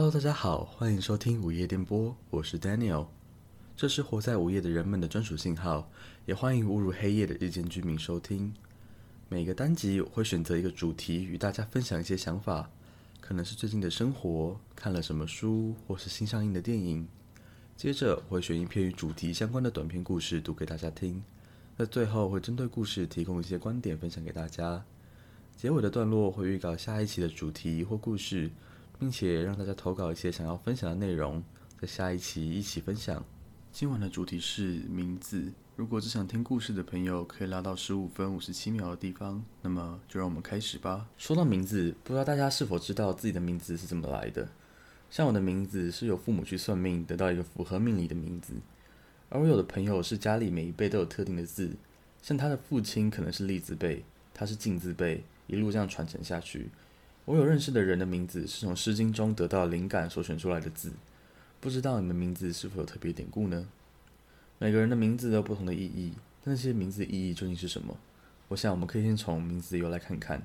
Hello，大家好，欢迎收听午夜电波，我是 Daniel。这是活在午夜的人们的专属信号，也欢迎误入黑夜的日间居民收听。每个单集我会选择一个主题与大家分享一些想法，可能是最近的生活，看了什么书，或是新上映的电影。接着我会选一篇与主题相关的短篇故事读给大家听。在最后会针对故事提供一些观点分享给大家。结尾的段落会预告下一期的主题或故事，并且让大家投稿一些想要分享的内容，在下一期一起分享。今晚的主题是名字。如果只想听故事的朋友，可以拉到十五分五十七秒的地方。那么就让我们开始吧。说到名字，不知道大家是否知道自己的名字是怎么来的？像我的名字是由父母去算命得到一个符合命理的名字。而我有的朋友是家里每一辈都有特定的字，像他的父亲可能是立字辈，他是进字辈，一路这样传承下去。我有认识的人的名字是从《诗经》中得到灵感所选出来的字，不知道你们名字是否有特别典故呢？每个人的名字都有不同的意义，但那些名字的意义究竟是什么？我想我们可以先从名字的由来看看。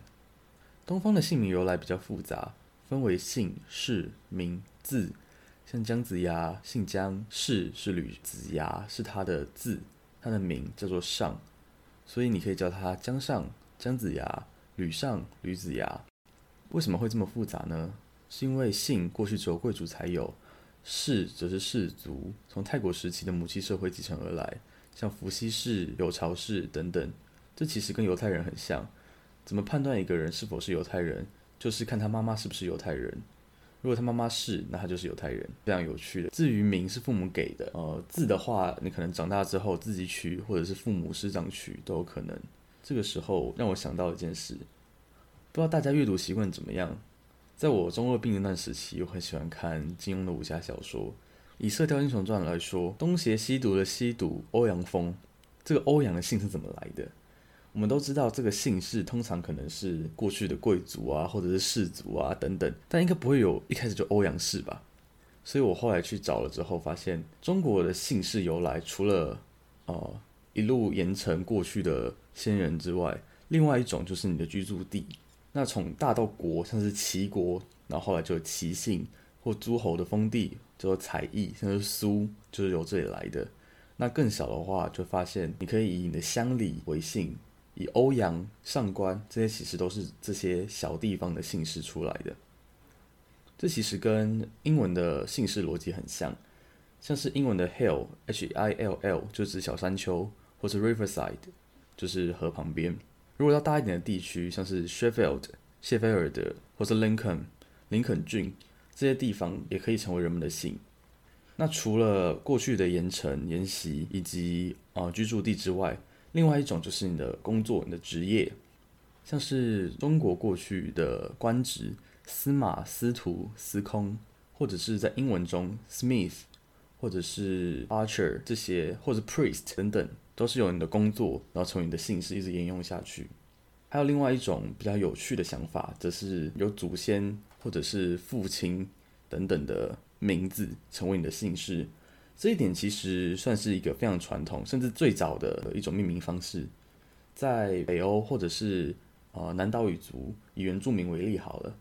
东方的姓名由来比较复杂，分为姓、氏、名、字。像姜子牙，姓姜，氏是吕子牙，是他的字，他的名叫做上，所以你可以叫他姜尚、姜子牙、吕尚、吕子牙。为什么会这么复杂呢？是因为姓过去只有贵族才有，氏则是氏族，从泰国时期的母系社会继承而来，像伏羲氏、有巢氏等等。这其实跟犹太人很像。怎么判断一个人是否是犹太人？就是看他妈妈是不是犹太人。如果他妈妈是，那他就是犹太人，非常有趣的。至于名是父母给的，呃，字的话，你可能长大之后自己取，或者是父母师长取都有可能。这个时候让我想到一件事，不知道大家阅读习惯怎么样？在我中二病那段时期，我很喜欢看金庸的武侠小说。以《射雕英雄传》来说，东邪西毒的西毒欧阳锋，这个欧阳的姓是怎么来的？我们都知道，这个姓氏通常可能是过去的贵族啊，或者是士族啊等等，但应该不会有一开始就欧阳氏吧？所以我后来去找了之后，发现中国的姓氏由来，除了呃一路沿承过去的先人之外，另外一种就是你的居住地。那从大到国，像是齐国，然后后来就有齐姓或诸侯的封地，叫做采邑，像是苏，就是由这里来的。那更小的话，就发现你可以以你的乡里为姓。以欧阳、上官这些其实都是这些小地方的姓氏出来的。这其实跟英文的姓氏逻辑很像，像是英文的 hill（H-I-L-L） 就指小山丘，或是 riverside 就是河旁边。如果到大一点的地区，像是 Sheffield（ 谢菲尔德）或是 Lincoln（ 林肯郡）这些地方，也可以成为人们的姓。那除了过去的盐城、沿袭以及啊居住地之外，另外一种就是你的工作、你的职业，像是中国过去的官职，司马、司徒、司空，或者是在英文中 Smith，或者是 Archer 这些，或者 Priest 等等，都是由你的工作，然后从你的姓氏一直沿用下去。还有另外一种比较有趣的想法，则是由祖先或者是父亲等等的名字成为你的姓氏。这一点其实算是一个非常传统，甚至最早的一种命名方式。在北欧或者是呃南岛语族，以原住民为例好了，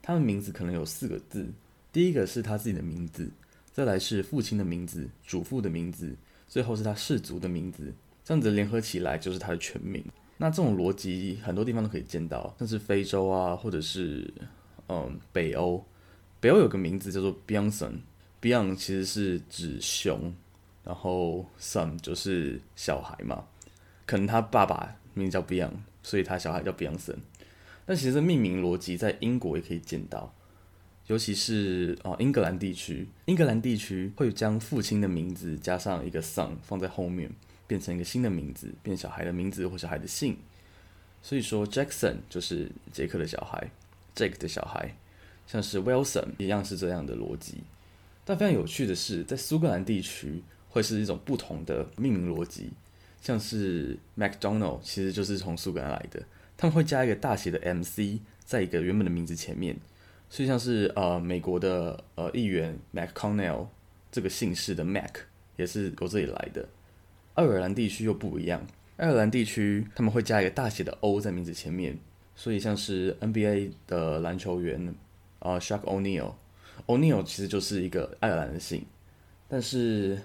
他们名字可能有四个字，第一个是他自己的名字，再来是父亲的名字、祖父的名字，最后是他氏族的名字，这样子联合起来就是他的全名。那这种逻辑很多地方都可以见到，像是非洲啊，或者是嗯北欧，北欧有个名字叫做 Bjornsson。Beyond 其实是指熊，然后 son 就是小孩嘛，可能他爸爸名叫 Beyond，所以他小孩叫 Beyondson。但其实命名逻辑在英国也可以见到，尤其是啊英格兰地区，英格兰地区会将父亲的名字加上一个 son 放在后面，变成一个新的名字，变小孩的名字或小孩的姓。所以说 Jackson 就是杰克的小孩，Jake 的小孩，像是 Wilson 一样是这样的逻辑。但非常有趣的是，在苏格兰地区会是一种不同的命名逻辑，像是 McDonald 其实就是从苏格兰来的，他们会加一个大写的 MC 在一个原本的名字前面，所以像是呃美国的呃议员 McConnell 这个姓氏的 Mac 也是由这里来的。爱尔兰地区又不一样，爱尔兰地区他们会加一个大写的 O 在名字前面，所以像是 NBA 的篮球员啊 Shaq O'Neal。O'Neal 其实就是一个爱尔兰的姓，但是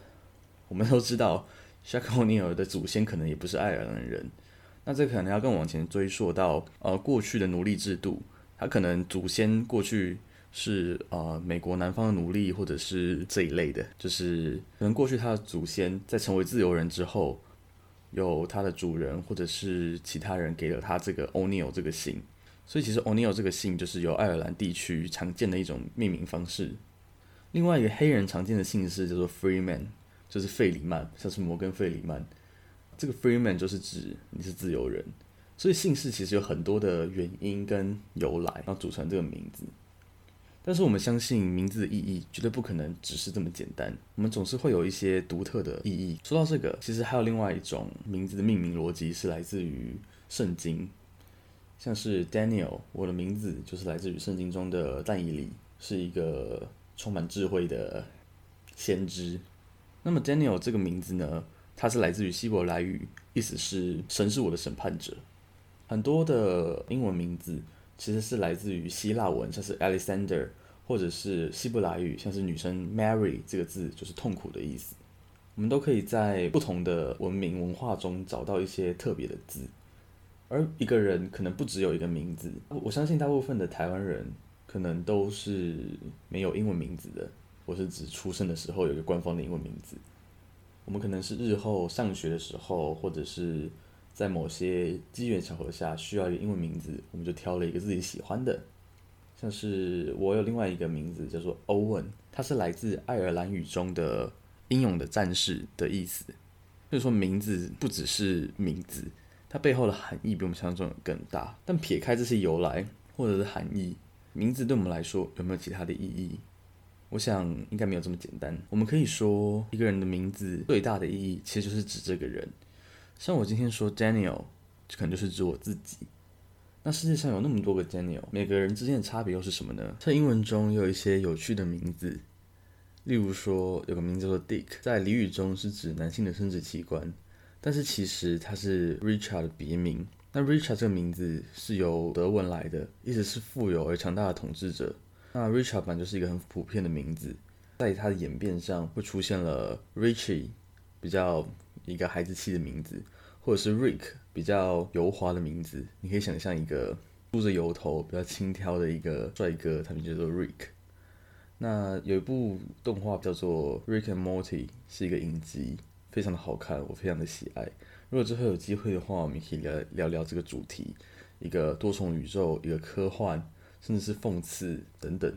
我们都知道 s h a k O'Neal 的祖先可能也不是爱尔兰人。那这可能要更往前追溯到呃过去的奴隶制度，他可能祖先过去是呃美国南方的奴隶，或者是这一类的，就是可能过去他的祖先在成为自由人之后，有他的主人或者是其他人给了他这个 O'Neal 这个姓，所以其实 O'Neal 这个姓就是由爱尔兰地区常见的一种命名方式。另外一个黑人常见的姓氏叫做 Freeman，就是费里曼，像是摩根费里曼。这个 freeman 就是指你是自由人，所以姓氏其实有很多的原因跟由来，然后组成这个名字。但是我们相信名字的意义绝对不可能只是这么简单，我们总是会有一些独特的意义。说到这个，其实还有另外一种名字的命名逻辑是来自于圣经，像是 Daniel，我的名字就是来自于圣经中的但以理，是一个充满智慧的先知。那么 Daniel 这个名字呢？它是来自于希伯来语，意思是“神是我的审判者”。很多的英文名字其实是来自于希腊文，像是 Alexander，或者是希伯来语，像是女生 Mary 这个字就是痛苦的意思。我们都可以在不同的文明文化中找到一些特别的字。而一个人可能不只有一个名字，我相信大部分的台湾人可能都是没有英文名字的，我是指出生的时候有一个官方的英文名字。我们可能是日后上学的时候，或者是在某些机缘巧合下需要一个英文名字，我们就挑了一个自己喜欢的。像是我有另外一个名字叫做 Owen，它是来自爱尔兰语中的英勇的战士的意思。所以说名字不只是名字，它背后的含义比我们想象中的更大。但撇开这些由来或者是含义，名字对我们来说有没有其他的意义？我想应该没有这么简单。我们可以说，一个人的名字最大的意义，其实就是指这个人。像我今天说 Daniel，可能就是指我自己。那世界上有那么多个 Daniel，每个人之间的差别又是什么呢？在英文中有一些有趣的名字，例如说有个名字叫做 Dick，在俚语中是指男性的生殖器官，但是其实它是 Richard 的别名。那 Richard 这个名字是由德文来的，意思是富有而强大的统治者。那 Richard 版就是一个很普遍的名字，在它的演变上会出现了 Richie，比较一个孩子气的名字，或者是 Rick 比较油滑的名字。你可以想象一个梳着油头、比较轻佻的一个帅哥，他们叫做 Rick。那有一部动画叫做 Rick and Morty，是一个影集，非常的好看，我非常的喜爱。如果之后有机会的话，我们可以聊聊聊这个主题，一个多重宇宙，一个科幻。甚至是讽刺等等。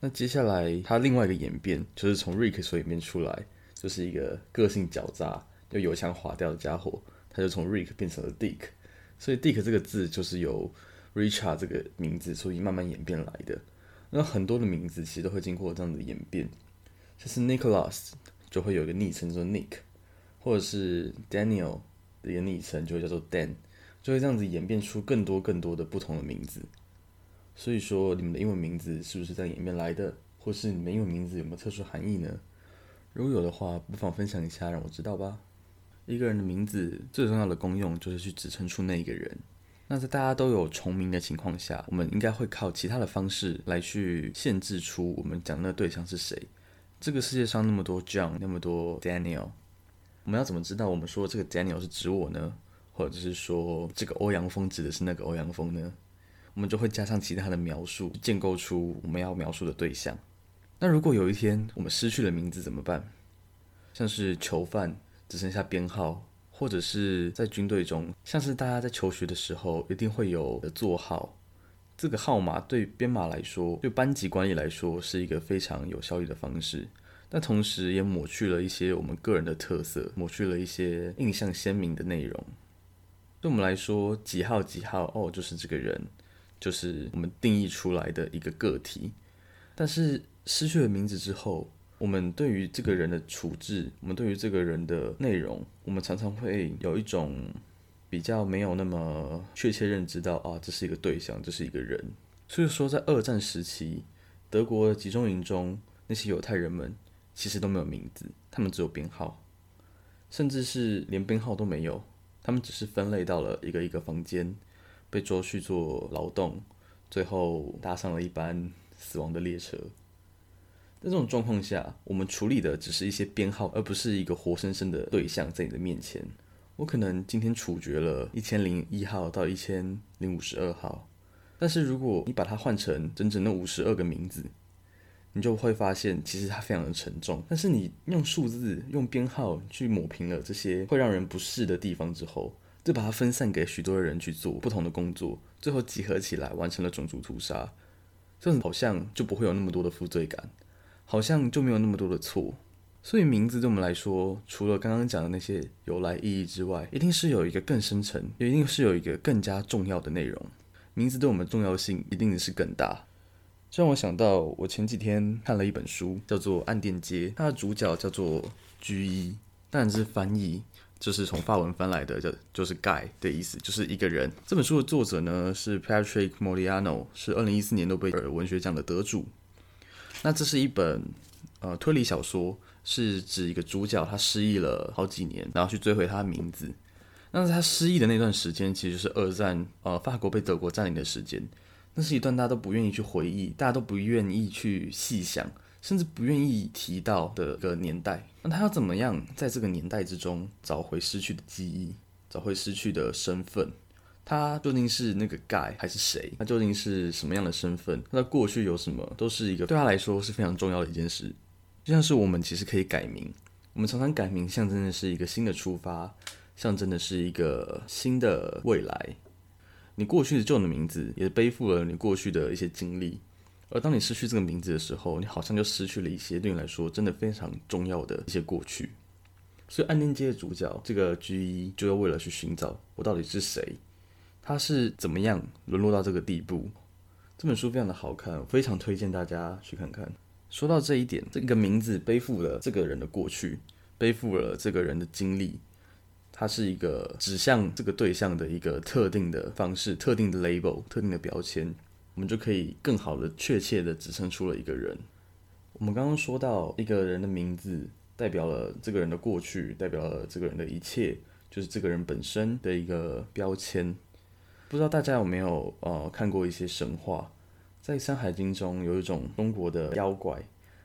那接下来，他另外一个演变就是从 Rick 所演变出来，就是一个个性狡诈又油腔滑调的家伙。他就从 Rick 变成了 Dick，所以 Dick 这个字就是由 Richard 这个名字所以慢慢演变来的。那很多的名字其实都会经过这样的演变，像是 Nicholas 就会有一个昵称叫做 Nick，或者是 Daniel 的一个昵称就会叫做 Dan，就会这样子演变出更多更多的不同的名字。所以说，你们的英文名字是不是在演变来的，或是你们英文名字有没有特殊含义呢？如果有的话，不妨分享一下，让我知道吧。一个人的名字最重要的功用就是去指称出那一个人。那在大家都有重名的情况下，我们应该会靠其他的方式来去限制出我们讲的对象是谁。这个世界上那么多 John，那么多 Daniel，我们要怎么知道我们说这个 Daniel 是指我呢？或者是说这个欧阳锋指的是那个欧阳锋呢？我们就会加上其他的描述，建构出我们要描述的对象。那如果有一天我们失去了名字怎么办？像是囚犯只剩下编号，或者是在军队中，像是大家在求学的时候一定会有的座号。这个号码对编码来说，对班级管理来说是一个非常有效率的方式，但同时也抹去了一些我们个人的特色，抹去了一些印象鲜明的内容。对我们来说，几号几号哦，就是这个人。就是我们定义出来的一个个体，但是失去了名字之后，我们对于这个人的处置，我们对于这个人的内容，我们常常会有一种比较没有那么确切认知到啊，这是一个对象，这是一个人。所以说，在二战时期，德国集中营中那些犹太人们其实都没有名字，他们只有编号，甚至是连编号都没有，他们只是分类到了一个一个房间。被捉去做劳动，最后搭上了一班死亡的列车。在这种状况下，我们处理的只是一些编号，而不是一个活生生的对象在你的面前。我可能今天处决了一千零一号到一千零五十二号，但是如果你把它换成整整那五十二个名字，你就会发现其实它非常的沉重。但是你用数字、用编号去抹平了这些会让人不适的地方之后，就把它分散给许多的人去做不同的工作，最后集合起来完成了种族屠杀，这样好像就不会有那么多的负罪感。好像就没有那么多的错，所以名字对我们来说，除了刚刚讲的那些由来意义之外，一定是有一个更深层，也一定是有一个更加重要的内容。名字对我们重要性一定是更大。这让我想到，我前几天看了一本书，叫做《暗电街》，它的主角叫做 G 一，当然是翻译，就是从法文翻来的，叫就是 Guy 的意思，就是一个人。这本书的作者呢是 Patrick Modiano，是二零一四年诺贝尔文学奖的得主。那这是一本呃推理小说，是指一个主角他失忆了好几年，然后去追回他的名字。那他失忆的那段时间，其实是二战呃法国被德国占领的时间。那是一段大家都不愿意去回忆，大家都不愿意去细想，甚至不愿意提到的一个年代。那他要怎么样在这个年代之中找回失去的记忆，找回失去的身份？他究竟是那个 guy 还是谁？他究竟是什么样的身份？他的过去有什么？都是一个对他来说是非常重要的一件事。就像是我们其实可以改名，我们常常改名象征的是一个新的出发，象征的是一个新的未来。你过去的旧的名字也背负了你过去的一些经历，而当你失去这个名字的时候，你好像就失去了一些对你来说真的非常重要的一些过去。所以暗恋街的主角这个 G 一就要为了去寻找我到底是谁。他是怎么样沦落到这个地步？这本书非常的好看，非常推荐大家去看看。说到这一点，这个名字背负了这个人的过去，背负了这个人的经历，它是一个指向这个对象的一个特定的方式、特定的 label、特定的标签，我们就可以更好的、确切的指称出了一个人。我们刚刚说到一个人的名字代表了这个人的过去，代表了这个人的一切，就是这个人本身的一个标签。不知道大家有没有呃看过一些神话，在《山海经》中有一种中国的妖怪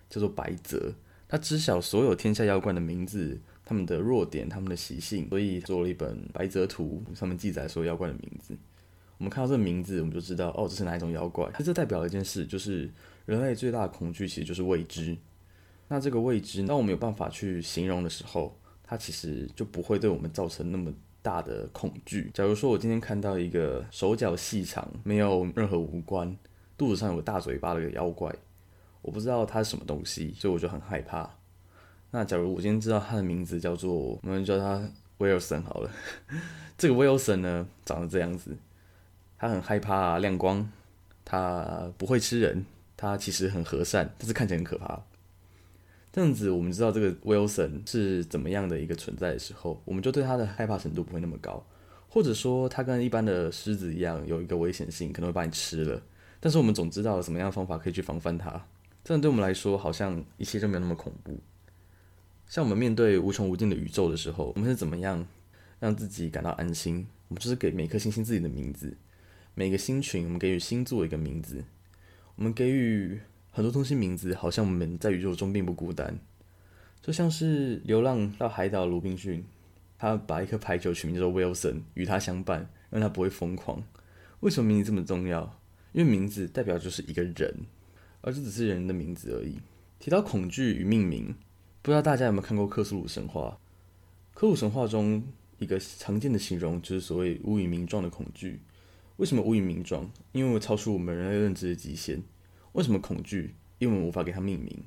叫做白泽，他知晓所有天下妖怪的名字、他们的弱点、他们的习性，所以做了一本《白泽图》，上面记载所有妖怪的名字。我们看到这个名字，我们就知道哦，这是哪一种妖怪。它这代表了一件事，就是人类最大的恐惧其实就是未知。那这个未知，当我们有办法去形容的时候，它其实就不会对我们造成那么。大的恐惧。假如说我今天看到一个手脚细长、没有任何五官、肚子上有个大嘴巴的一个妖怪，我不知道它是什么东西，所以我就很害怕。那假如我今天知道它的名字叫做，我们叫它威尔森好了。这个威尔森呢，长得这样子，他很害怕亮光，他不会吃人，他其实很和善，但是看起来很可怕。这样子，我们知道这个 Wilson 是怎么样的一个存在的时候，我们就对他的害怕程度不会那么高，或者说他跟一般的狮子一样有一个危险性，可能会把你吃了。但是我们总知道什么样的方法可以去防范它，这样对我们来说好像一切就没有那么恐怖。像我们面对无穷无尽的宇宙的时候，我们是怎么样让自己感到安心？我们就是给每颗星星自己的名字，每个星群我们给予星座一个名字，我们给予。很多东西名字好像我们在宇宙中并不孤单，就像是流浪到海岛的鲁滨逊，他把一颗排球取名叫做 Wilson，与他相伴，让他不会疯狂。为什么名字这么重要？因为名字代表就是一个人，而这只是人的名字而已。提到恐惧与命名，不知道大家有没有看过克苏鲁神话？克鲁神话中一个常见的形容就是所谓无以名状的恐惧。为什么无以名状？因为超出我们人类认知的极限。为什么恐惧？因为我们无法给它命名。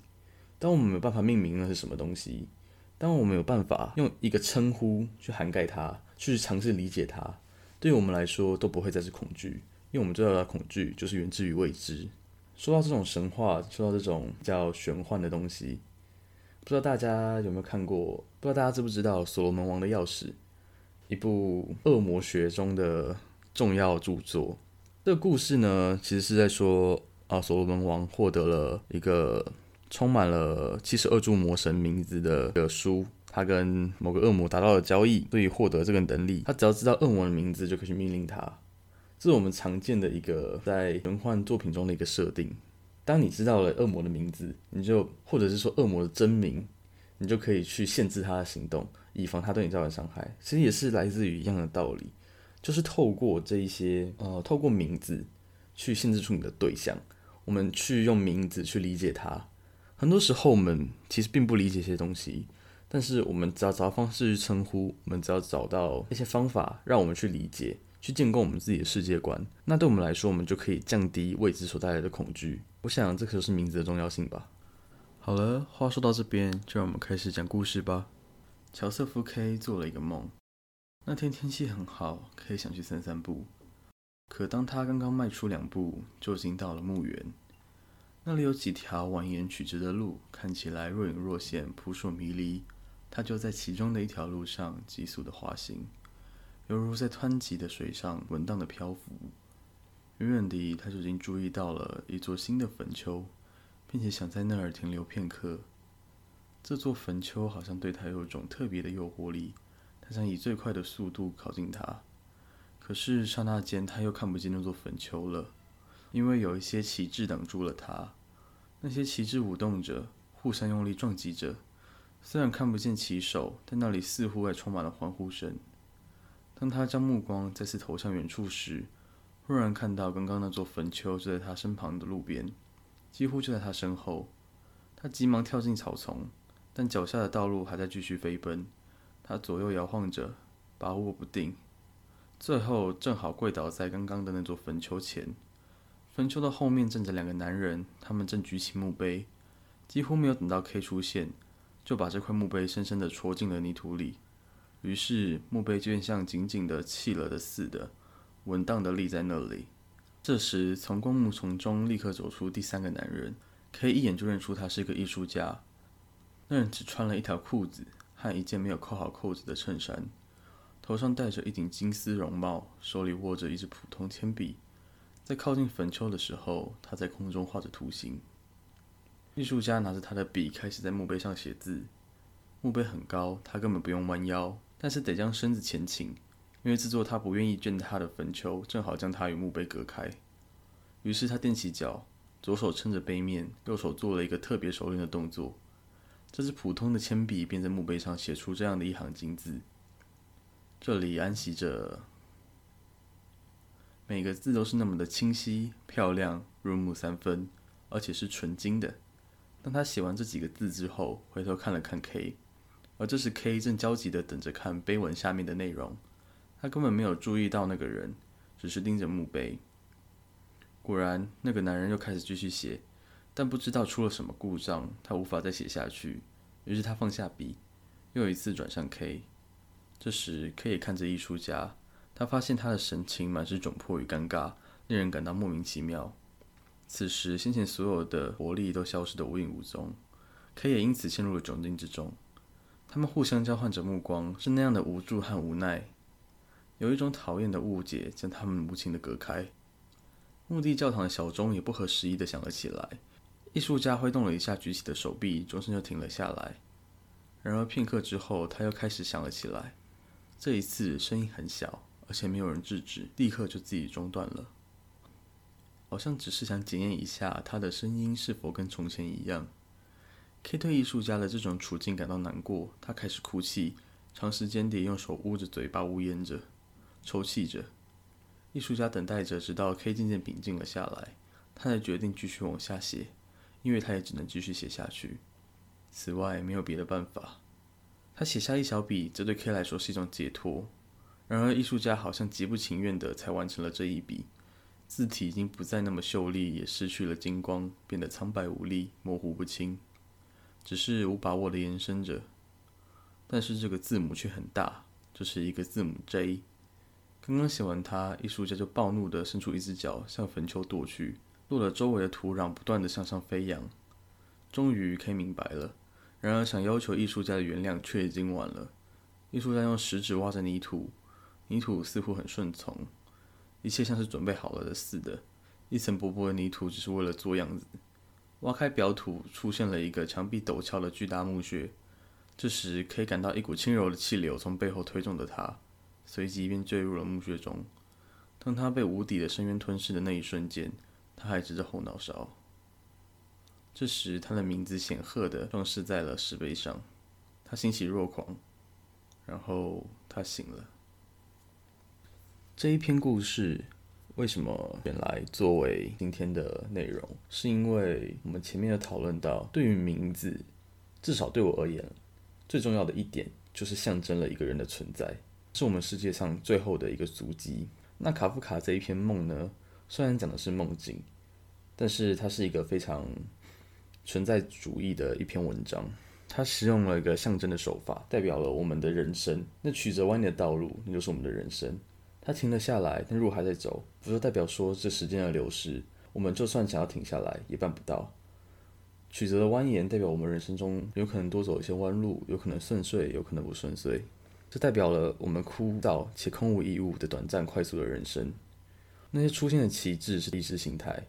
当我们没有办法命名那是什么东西，当我们没有办法用一个称呼去涵盖它，去尝试理解它，对于我们来说都不会再是恐惧，因为我们最大的恐惧就是源自于未知。说到这种神话，说到这种叫玄幻的东西，不知道大家有没有看过？不知道大家知不知道《所罗门王的钥匙》，一部恶魔学中的重要著作。这个故事呢，其实是在说。啊，所罗门王获得了一个充满了七十二柱魔神名字的个书，他跟某个恶魔达到了交易，所以获得这个能力。他只要知道恶魔的名字，就可以去命令他。这是我们常见的一个在玄幻作品中的一个设定。当你知道了恶魔的名字，你就或者是说恶魔的真名，你就可以去限制他的行动，以防他对你造成伤害。其实也是来自于一样的道理，就是透过这一些呃，透过名字去限制住你的对象。我们去用名字去理解它。很多时候我们其实并不理解一些东西，但是我们只要找到方式去称呼，我们只要找到一些方法让我们去理解。去建构我们自己的世界观，那对我们来说，我们就可以降低未知所带来的恐惧。我想，这可是名字的重要性吧。好了，话说到这边，就让我们开始讲故事吧。乔瑟夫 K 做了一个梦，那天天气很好，可以想去散散步。可当他刚刚迈出两步，就已经到了墓园。那里有几条蜿蜒曲折的路，看起来若隐若现，扑朔迷离。他就在其中的一条路上急速的滑行。犹如在湍急的水上稳当的漂浮，远远地他就已经注意到了一座新的坟丘，并且想在那儿停留片刻。这座坟丘好像对他有种特别的诱惑力，他想以最快的速度靠近它。可是刹那间他又看不见那座坟丘了，因为有一些旗帜挡住了他。那些旗帜舞动着，互相用力撞击着，虽然看不见旗手，但那里似乎还充满了欢呼声。当他将目光再次投向远处时，忽然看到刚刚那座坟丘就在他身旁的路边，几乎就在他身后。他急忙跳进草丛，但脚下的道路还在继续飞奔。他左右摇晃着，把握不定，最后正好跪倒在刚刚的那座坟丘前。坟丘的后面站着两个男人，他们正举起墓碑，几乎没有等到 K 出现，就把这块墓碑深深地戳进了泥土里。于是墓碑就像紧紧的砌了的似的，稳当的立在那里。这时，从灌木丛中立刻走出第三个男人，可以一眼就认出他是个艺术家。那人只穿了一条裤子和一件没有扣好扣子的衬衫，头上戴着一顶金丝绒帽，手里握着一支普通铅笔。在靠近坟丘的时候，他在空中画着图形。艺术家拿着他的笔，开始在墓碑上写字。墓碑很高，他根本不用弯腰。但是得将身子前倾，因为这座他不愿意践踏的坟丘正好将他与墓碑隔开。于是他踮起脚，左手撑着碑面，右手做了一个特别熟练的动作。这支普通的铅笔便在墓碑上写出这样的一行金字：这里安息着。每个字都是那么的清晰、漂亮、入木三分，而且是纯金的。当他写完这几个字之后，回头看了看 K。而这时，K 正焦急地等着看碑文下面的内容。他根本没有注意到那个人，只是盯着墓碑。果然，那个男人又开始继续写，但不知道出了什么故障，他无法再写下去。于是他放下笔，又一次转向 K。这时，K 也看着艺术家，他发现他的神情满是窘迫与尴尬，令人感到莫名其妙。此时，先前所有的活力都消失得无影无踪，K 也因此陷入了窘境之中。他们互相交换着目光，是那样的无助和无奈。有一种讨厌的误解将他们无情的隔开。墓地教堂的小钟也不合时宜的响了起来。艺术家挥动了一下举起的手臂，钟声就停了下来。然而片刻之后，他又开始响了起来。这一次声音很小，而且没有人制止，立刻就自己中断了。好像只是想检验一下他的声音是否跟从前一样。K 对艺术家的这种处境感到难过，他开始哭泣，长时间地用手捂着嘴巴，呜咽着，抽泣着。艺术家等待着，直到 K 渐渐平静了下来，他才决定继续往下写，因为他也只能继续写下去。此外，没有别的办法。他写下一小笔，这对 K 来说是一种解脱。然而，艺术家好像极不情愿的才完成了这一笔，字体已经不再那么秀丽，也失去了金光，变得苍白无力，模糊不清。只是无把握的延伸着，但是这个字母却很大，这是一个字母 J。刚刚写完它，艺术家就暴怒的伸出一只脚向坟丘跺去，落了周围的土壤不断的向上飞扬。终于可以明白了，然而想要求艺术家的原谅却已经晚了。艺术家用食指挖着泥土，泥土似乎很顺从，一切像是准备好了的似的，一层薄薄的泥土只是为了做样子。挖开表土，出现了一个墙壁陡峭的巨大墓穴。这时，可以感到一股轻柔的气流从背后推动着他，随即便坠入了墓穴中。当他被无底的深渊吞噬的那一瞬间，他还直着后脑勺。这时，他的名字显赫的装饰在了石碑上。他欣喜若狂，然后他醒了。这一篇故事为什么选来作为今天的内容？是因为我们前面有讨论到，对于名字，至少对我而言，最重要的一点就是象征了一个人的存在，是我们世界上最后的一个足迹。那卡夫卡这一篇梦呢？虽然讲的是梦境，但是它是一个非常存在主义的一篇文章。它使用了一个象征的手法，代表了我们的人生。那曲折蜿蜒的道路，那就是我们的人生。它停了下来，但路还在走，不就代表说这时间的流逝，我们就算想要停下来也办不到。曲折的蜿蜒代表我们人生中有可能多走一些弯路，有可能顺遂，有可能不顺遂。这代表了我们枯燥且空无一物的短暂快速的人生。那些出现的旗帜是意识形态，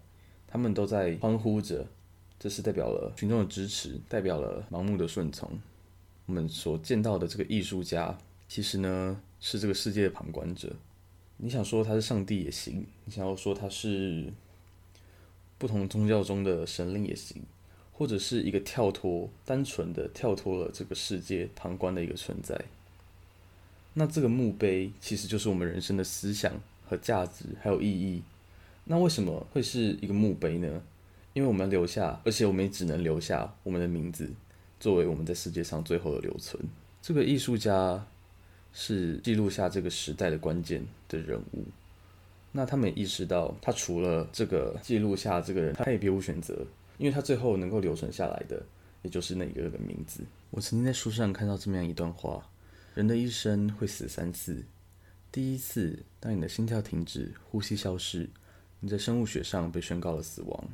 他们都在欢呼着，这是代表了群众的支持，代表了盲目的顺从。我们所见到的这个艺术家，其实呢是这个世界的旁观者。你想说他是上帝也行，你想要说他是不同宗教中的神灵也行，或者是一个跳脱、单纯的跳脱了这个世界旁观的一个存在。那这个墓碑其实就是我们人生的思想和价值还有意义。那为什么会是一个墓碑呢？因为我们留下，而且我们也只能留下我们的名字，作为我们在世界上最后的留存。这个艺术家。是记录下这个时代的关键的人物。那他们意识到，他除了这个记录下这个人，他也别无选择，因为他最后能够留存下来的，也就是那一个人的名字。我曾经在书上看到这么样一段话：人的一生会死三次。第一次，当你的心跳停止，呼吸消失，你在生物学上被宣告了死亡。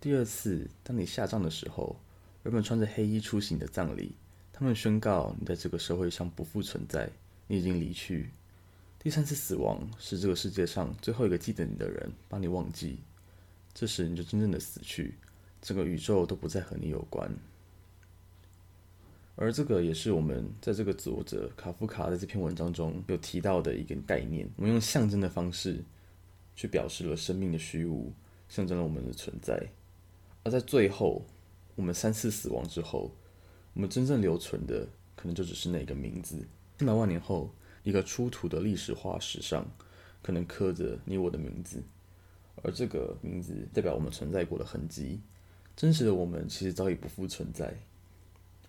第二次，当你下葬的时候，人们穿着黑衣出席你的葬礼。他们宣告你在这个社会上不复存在，你已经离去。第三次死亡是这个世界上最后一个记得你的人把你忘记，这时你就真正的死去，整个宇宙都不再和你有关。而这个也是我们在这个作者卡夫卡在这篇文章中有提到的一个概念。我们用象征的方式去表示了生命的虚无，象征了我们的存在。而在最后，我们三次死亡之后。我们真正留存的，可能就只是那个名字。千百万年后，一个出土的历史化石上，可能刻着你我的名字，而这个名字代表我们存在过的痕迹。真实的我们其实早已不复存在，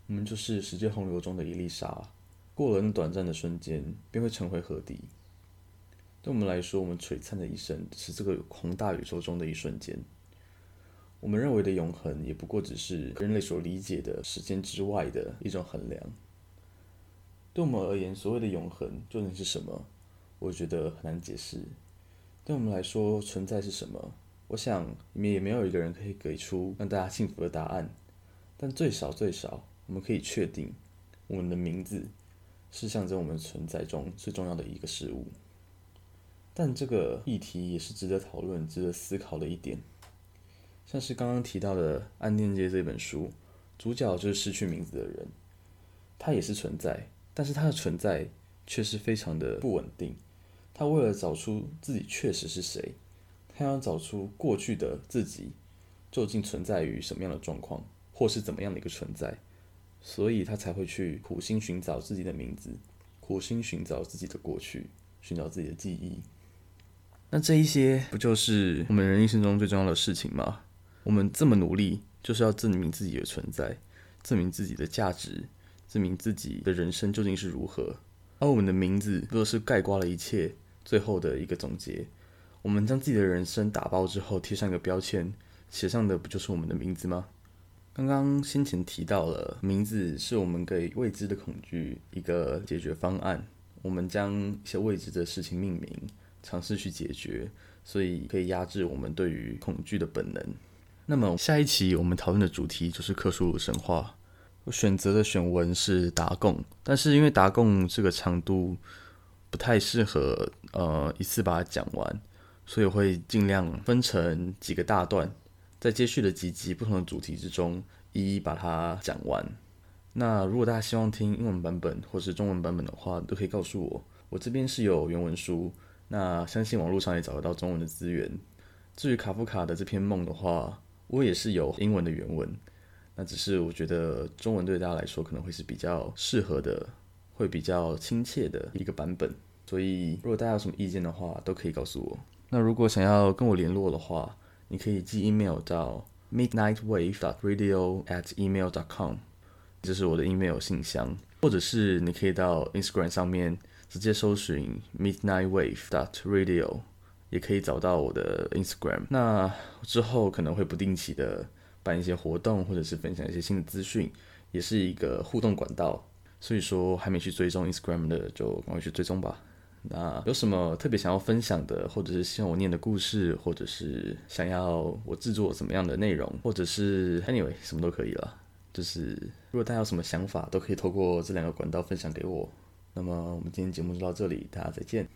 我们就是时间洪流中的一粒沙，过了那短暂的瞬间，便会成为河底。对我们来说，我们璀璨的一生，是这个宏大宇宙中的一瞬间。我们认为的永恒，也不过只是人类所理解的时间之外的一种衡量。对我们而言，所谓的永恒究竟是什么？我觉得很难解释。对我们来说，存在是什么？我想，里面也没有一个人可以给出让大家幸福的答案。但最少最少，我们可以确定，我们的名字是象征我们存在中最重要的一个事物。但这个议题也是值得讨论、值得思考的一点。像是刚刚提到的《暗恋街》这本书，主角就是失去名字的人，他也是存在，但是他的存在却是非常的不稳定。他为了找出自己确实是谁，他要找出过去的自己究竟存在于什么样的状况，或是怎么样的一个存在，所以他才会去苦心寻找自己的名字，苦心寻找自己的过去，寻找自己的记忆。那这一些不就是我们人一生中最重要的事情吗？我们这么努力，就是要证明自己的存在，证明自己的价值，证明自己的人生究竟是如何。而我们的名字，若是盖刮了一切最后的一个总结？我们将自己的人生打包之后，贴上一个标签，写上的不就是我们的名字吗？刚刚先前提到了，名字是我们给未知的恐惧一个解决方案。我们将一些未知的事情命名，尝试去解决，所以可以压制我们对于恐惧的本能。那么下一期我们讨论的主题就是克苏鲁神话。我选择的选文是达贡，但是因为达贡这个长度不太适合呃一次把它讲完，所以我会尽量分成几个大段，在接续的几集不同的主题之中一一把它讲完。那如果大家希望听英文版本或是中文版本的话，都可以告诉我。我这边是有原文书，那相信网络上也找得到中文的资源。至于卡夫卡的这篇梦的话，我也是有英文的原文，那只是我觉得中文对大家来说可能会是比较适合的，会比较亲切的一个版本。所以如果大家有什么意见的话，都可以告诉我。那如果想要跟我联络的话，你可以寄 email 到 midnightwave.radio@email.com，这是我的 email 信箱，或者是你可以到 Instagram 上面直接搜寻 midnightwave.radio。也可以找到我的 Instagram。那之后可能会不定期的办一些活动，或者是分享一些新的资讯，也是一个互动管道。所以说，还没去追踪 Instagram 的，就赶快去追踪吧。那有什么特别想要分享的，或者是希望我念的故事，或者是想要我制作什么样的内容，或者是 Anyway 什么都可以了。就是如果大家有什么想法，都可以透过这两个管道分享给我。那么我们今天节目就到这里，大家再见。